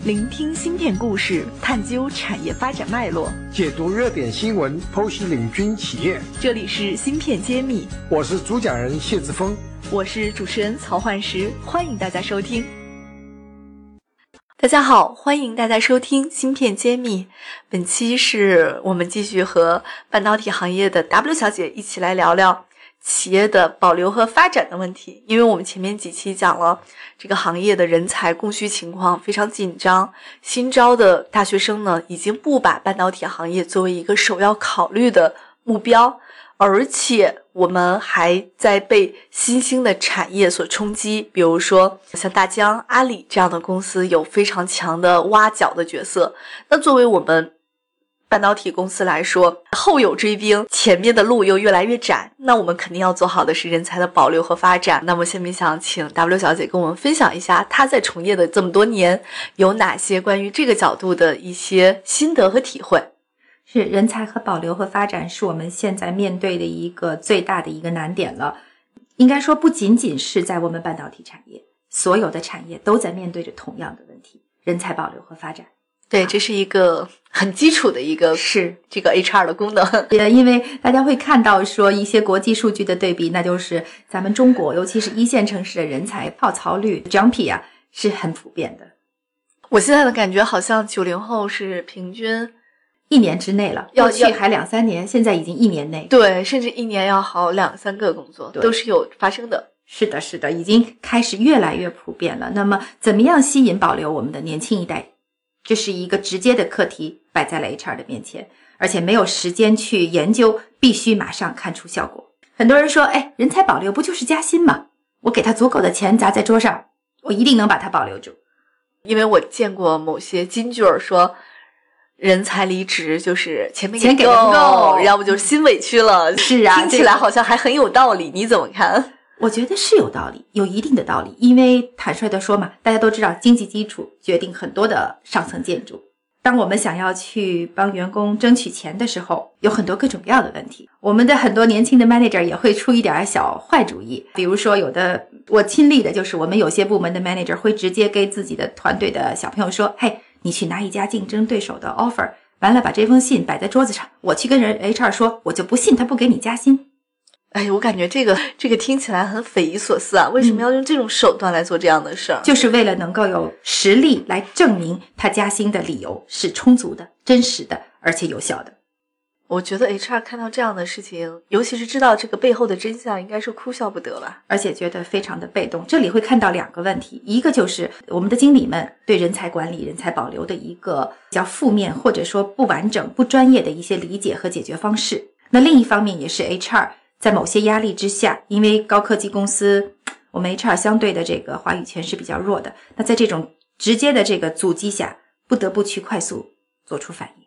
聆听芯片故事，探究产业发展脉络，解读热点新闻，剖析领军企业。这里是芯片揭秘，我是主讲人谢志峰，我是主持人曹焕石，欢迎大家收听。大家好，欢迎大家收听芯片揭秘。本期是我们继续和半导体行业的 W 小姐一起来聊聊。企业的保留和发展的问题，因为我们前面几期讲了这个行业的人才供需情况非常紧张，新招的大学生呢已经不把半导体行业作为一个首要考虑的目标，而且我们还在被新兴的产业所冲击，比如说像大疆、阿里这样的公司有非常强的挖角的角色，那作为我们。半导体公司来说，后有追兵，前面的路又越来越窄，那我们肯定要做好的是人才的保留和发展。那么，下面想请 W 小姐跟我们分享一下，她在从业的这么多年，有哪些关于这个角度的一些心得和体会？是人才和保留和发展，是我们现在面对的一个最大的一个难点了。应该说，不仅仅是在我们半导体产业，所有的产业都在面对着同样的问题：人才保留和发展。对，这是一个很基础的一个是这个 HR 的功能。也因为大家会看到说一些国际数据的对比，那就是咱们中国，尤其是一线城市的人才跳槽率 jumpy 啊，是很普遍的。我现在的感觉好像九零后是平均一年之内了，要去还两三年，现在已经一年内，对，甚至一年要好两三个工作都是有发生的。是的，是的，已经开始越来越普遍了。那么，怎么样吸引保留我们的年轻一代？这是一个直接的课题摆在了 HR 的面前，而且没有时间去研究，必须马上看出效果。很多人说：“哎，人才保留不就是加薪吗？我给他足够的钱砸在桌上，我一定能把他保留住。”因为我见过某些金句儿说：“人才离职就是钱没钱给不够，要不就是心委屈了。”是啊，听起来好像还很有道理，你怎么看？我觉得是有道理，有一定的道理。因为坦率的说嘛，大家都知道，经济基础决定很多的上层建筑。当我们想要去帮员工争取钱的时候，有很多各种各样的问题。我们的很多年轻的 manager 也会出一点小坏主意，比如说，有的我亲历的就是，我们有些部门的 manager 会直接给自己的团队的小朋友说：“嘿，你去拿一家竞争对手的 offer，完了把这封信摆在桌子上，我去跟人 HR 说，我就不信他不给你加薪。”哎，我感觉这个这个听起来很匪夷所思啊！为什么要用这种手段来做这样的事儿？就是为了能够有实力来证明他加薪的理由是充足的、真实的，而且有效的。我觉得 HR 看到这样的事情，尤其是知道这个背后的真相，应该是哭笑不得吧？而且觉得非常的被动。这里会看到两个问题，一个就是我们的经理们对人才管理、人才保留的一个比较负面或者说不完整、不专业的一些理解和解决方式。那另一方面也是 HR。在某些压力之下，因为高科技公司，我们 HR 相对的这个话语权是比较弱的。那在这种直接的这个阻击下，不得不去快速做出反应，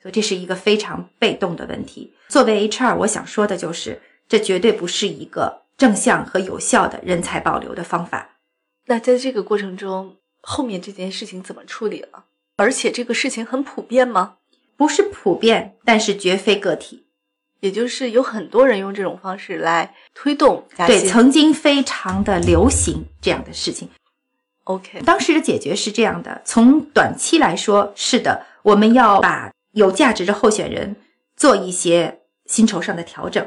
所以这是一个非常被动的问题。作为 HR，我想说的就是，这绝对不是一个正向和有效的人才保留的方法。那在这个过程中，后面这件事情怎么处理了？而且这个事情很普遍吗？不是普遍，但是绝非个体。也就是有很多人用这种方式来推动对，曾经非常的流行这样的事情。OK，当时的解决是这样的：从短期来说，是的，我们要把有价值的候选人做一些薪酬上的调整。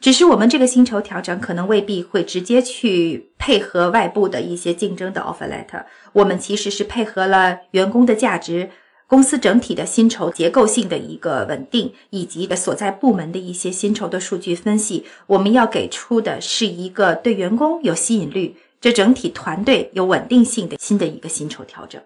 只是我们这个薪酬调整可能未必会直接去配合外部的一些竞争的 offer letter，我们其实是配合了员工的价值。公司整体的薪酬结构性的一个稳定，以及所在部门的一些薪酬的数据分析，我们要给出的是一个对员工有吸引力、这整体团队有稳定性的新的一个薪酬调整。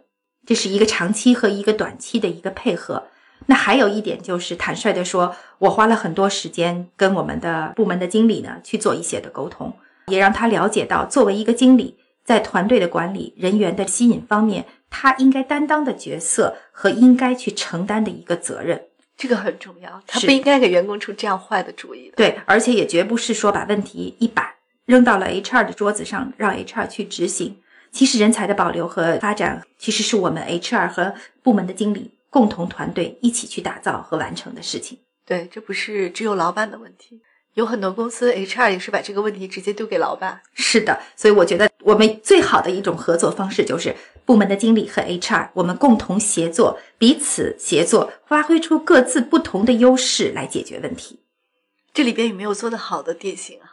这是一个长期和一个短期的一个配合。那还有一点就是，坦率的说，我花了很多时间跟我们的部门的经理呢去做一些的沟通，也让他了解到，作为一个经理，在团队的管理人员的吸引方面。他应该担当的角色和应该去承担的一个责任，这个很重要。他不应该给员工出这样坏的主意。对，而且也绝不是说把问题一把扔到了 HR 的桌子上，让 HR 去执行。其实人才的保留和发展，其实是我们 HR 和部门的经理共同团队一起去打造和完成的事情。对，这不是只有老板的问题。有很多公司 HR 也是把这个问题直接丢给老板。是的，所以我觉得我们最好的一种合作方式就是部门的经理和 HR，我们共同协作，彼此协作，发挥出各自不同的优势来解决问题。这里边有没有做得好的典型啊？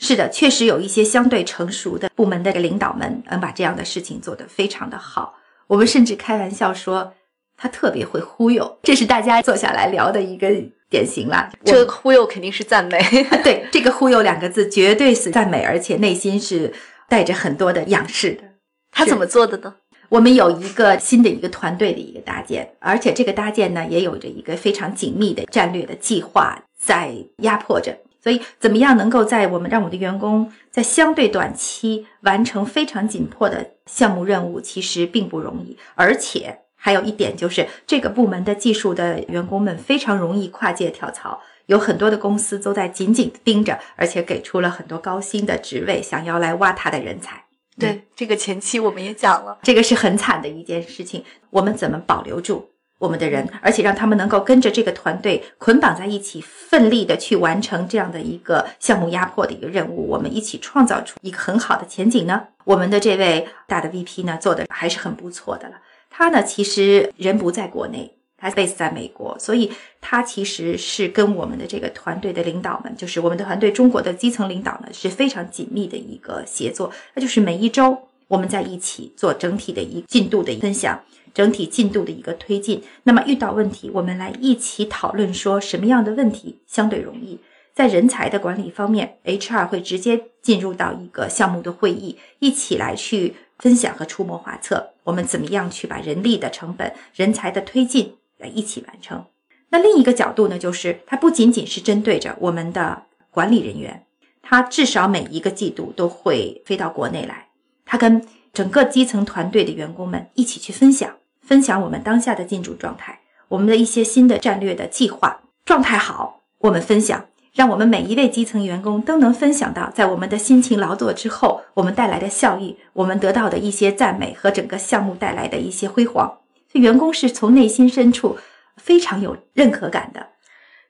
是的，确实有一些相对成熟的部门的领导们，能把这样的事情做得非常的好。我们甚至开玩笑说，他特别会忽悠，这是大家坐下来聊的一个典型啦。这个忽悠肯定是赞美，对这个“忽悠”两个字绝对是赞美，而且内心是带着很多的仰视的。他怎么做的呢？我们有一个新的一个团队的一个搭建，而且这个搭建呢，也有着一个非常紧密的战略的计划在压迫着。所以，怎么样能够在我们让我的员工在相对短期完成非常紧迫的项目任务，其实并不容易。而且还有一点就是，这个部门的技术的员工们非常容易跨界跳槽，有很多的公司都在紧紧盯着，而且给出了很多高薪的职位，想要来挖他的人才。对，这个前期我们也讲了，这个是很惨的一件事情。我们怎么保留住？我们的人，而且让他们能够跟着这个团队捆绑在一起，奋力的去完成这样的一个项目压迫的一个任务。我们一起创造出一个很好的前景呢。我们的这位大的 VP 呢，做的还是很不错的了。他呢，其实人不在国内，他 base 在美国，所以他其实是跟我们的这个团队的领导们，就是我们的团队中国的基层领导呢，是非常紧密的一个协作。那就是每一周我们在一起做整体的一进度的分享。整体进度的一个推进，那么遇到问题，我们来一起讨论，说什么样的问题相对容易。在人才的管理方面，HR 会直接进入到一个项目的会议，一起来去分享和出谋划策，我们怎么样去把人力的成本、人才的推进来一起完成。那另一个角度呢，就是它不仅仅是针对着我们的管理人员，他至少每一个季度都会飞到国内来，他跟整个基层团队的员工们一起去分享。分享我们当下的进驻状态，我们的一些新的战略的计划状态好，我们分享，让我们每一位基层员工都能分享到，在我们的辛勤劳作之后，我们带来的效益，我们得到的一些赞美和整个项目带来的一些辉煌，所以员工是从内心深处非常有认可感的。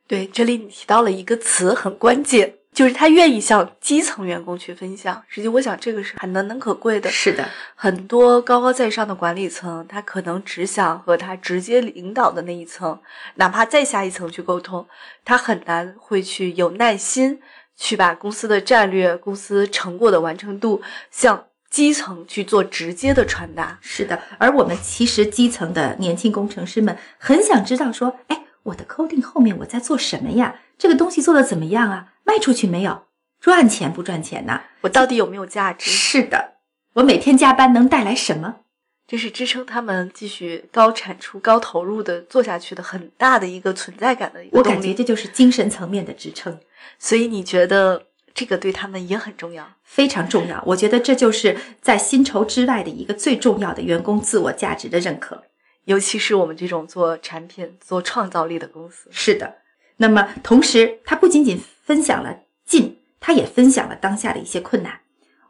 对，这里你提到了一个词，很关键。就是他愿意向基层员工去分享，实际我想这个是很难能可贵的。是的，很多高高在上的管理层，他可能只想和他直接领导的那一层，哪怕再下一层去沟通，他很难会去有耐心去把公司的战略、公司成果的完成度向基层去做直接的传达。是的，而我们其实基层的年轻工程师们很想知道说，哎，我的 coding 后面我在做什么呀？这个东西做的怎么样啊？卖出去没有？赚钱不赚钱呢？我到底有没有价值？是的，我每天加班能带来什么？这是支撑他们继续高产出、高投入的做下去的很大的一个存在感的一个我感觉这就是精神层面的支撑。所以你觉得这个对他们也很重要？非常重要。我觉得这就是在薪酬之外的一个最重要的员工自我价值的认可，尤其是我们这种做产品、做创造力的公司。是的。那么同时，他不仅仅分享了。进，他也分享了当下的一些困难，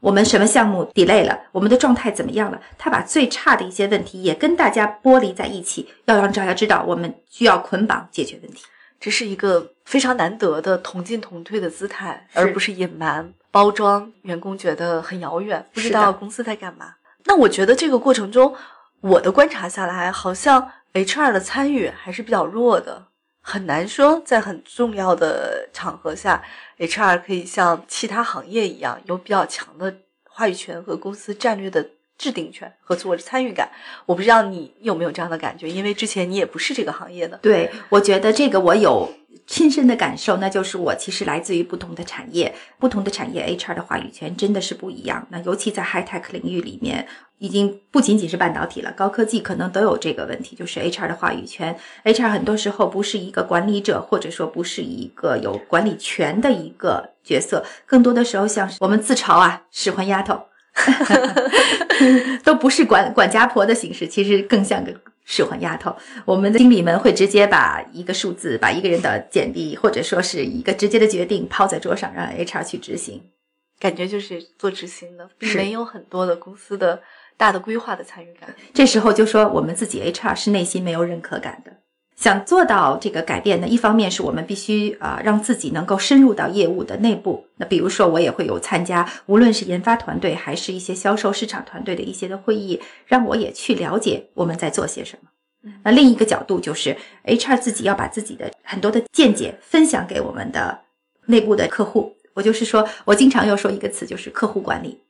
我们什么项目 delay 了，我们的状态怎么样了？他把最差的一些问题也跟大家剥离在一起，要让大家知道我们需要捆绑解决问题。这是一个非常难得的同进同退的姿态，而不是隐瞒包装。员工觉得很遥远，不知道公司在干嘛。那我觉得这个过程中，我的观察下来，好像 HR 的参与还是比较弱的。很难说，在很重要的场合下，HR 可以像其他行业一样，有比较强的话语权和公司战略的制定权和做参与感。我不知道你有没有这样的感觉，因为之前你也不是这个行业的。对，我觉得这个我有亲身的感受，那就是我其实来自于不同的产业，不同的产业 HR 的话语权真的是不一样。那尤其在 High Tech 领域里面。已经不仅仅是半导体了，高科技可能都有这个问题，就是 HR 的话语权。HR 很多时候不是一个管理者，或者说不是一个有管理权的一个角色，更多的时候像我们自嘲啊，使唤丫头，都不是管管家婆的形式，其实更像个使唤丫头。我们的经理们会直接把一个数字，把一个人的简历，或者说是一个直接的决定抛在桌上，让 HR 去执行，感觉就是做执行的，并没有很多的公司的。大的规划的参与感，这时候就说我们自己 HR 是内心没有认可感的。想做到这个改变呢，一方面是我们必须啊、让自己能够深入到业务的内部。那比如说，我也会有参加，无论是研发团队还是一些销售市场团队的一些的会议，让我也去了解我们在做些什么。那另一个角度就是 HR 自己要把自己的很多的见解分享给我们的内部的客户。我就是说，我经常要说一个词，就是客户管理。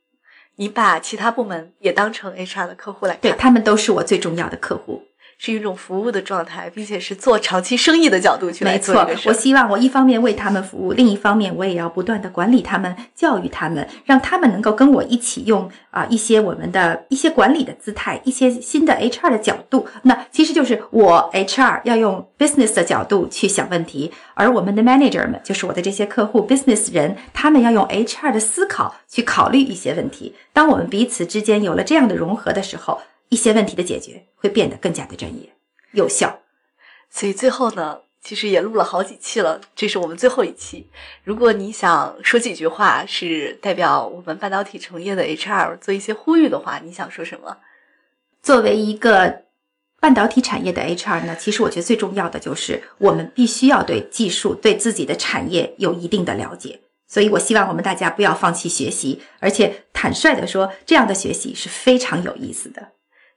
你把其他部门也当成 HR 的客户来看，对他们都是我最重要的客户。是一种服务的状态，并且是做长期生意的角度去来没错。我希望我一方面为他们服务，另一方面我也要不断的管理他们、教育他们，让他们能够跟我一起用啊、一些我们的一些管理的姿态，一些新的 HR 的角度。那其实就是我 HR 要用 business 的角度去想问题，而我们的 manager 们，就是我的这些客户 business 人，他们要用 HR 的思考去考虑一些问题。当我们彼此之间有了这样的融合的时候，一些问题的解决会变得更加的专业、有效。所以最后呢，其实也录了好几期了，这是我们最后一期。如果你想说几句话，是代表我们半导体从业的 HR 做一些呼吁的话，你想说什么？作为一个半导体产业的 HR 呢，其实我觉得最重要的就是我们必须要对技术、对自己的产业有一定的了解。所以我希望我们大家不要放弃学习，而且坦率的说，这样的学习是非常有意思的。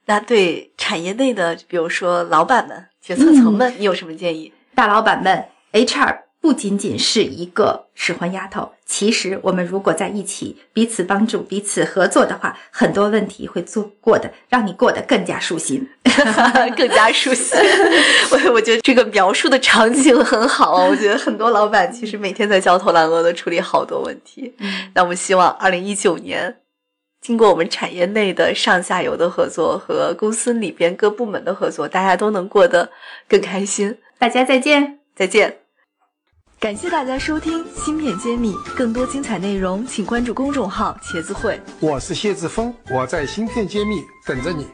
那对产业内的，比如说老板们、决策层们，你有什么建议？大老板们，HR 不仅仅是一个使唤丫头，其实我们如果在一起彼此帮助、彼此合作的话，很多问题会做过的，让你过得更加舒心。更加舒心。我我觉得这个描述的场景很好啊，我觉得很多老板其实每天在焦头烂额的处理好多问题。那我们希望二零一九年，经过我们产业内的上下游的合作和公司里边各部门的合作，大家都能过得更开心。大家再见。再见。感谢大家收听《芯片揭秘》，更多精彩内容请关注公众号“茄子会”。我是谢志峰，我在芯片揭秘等着你。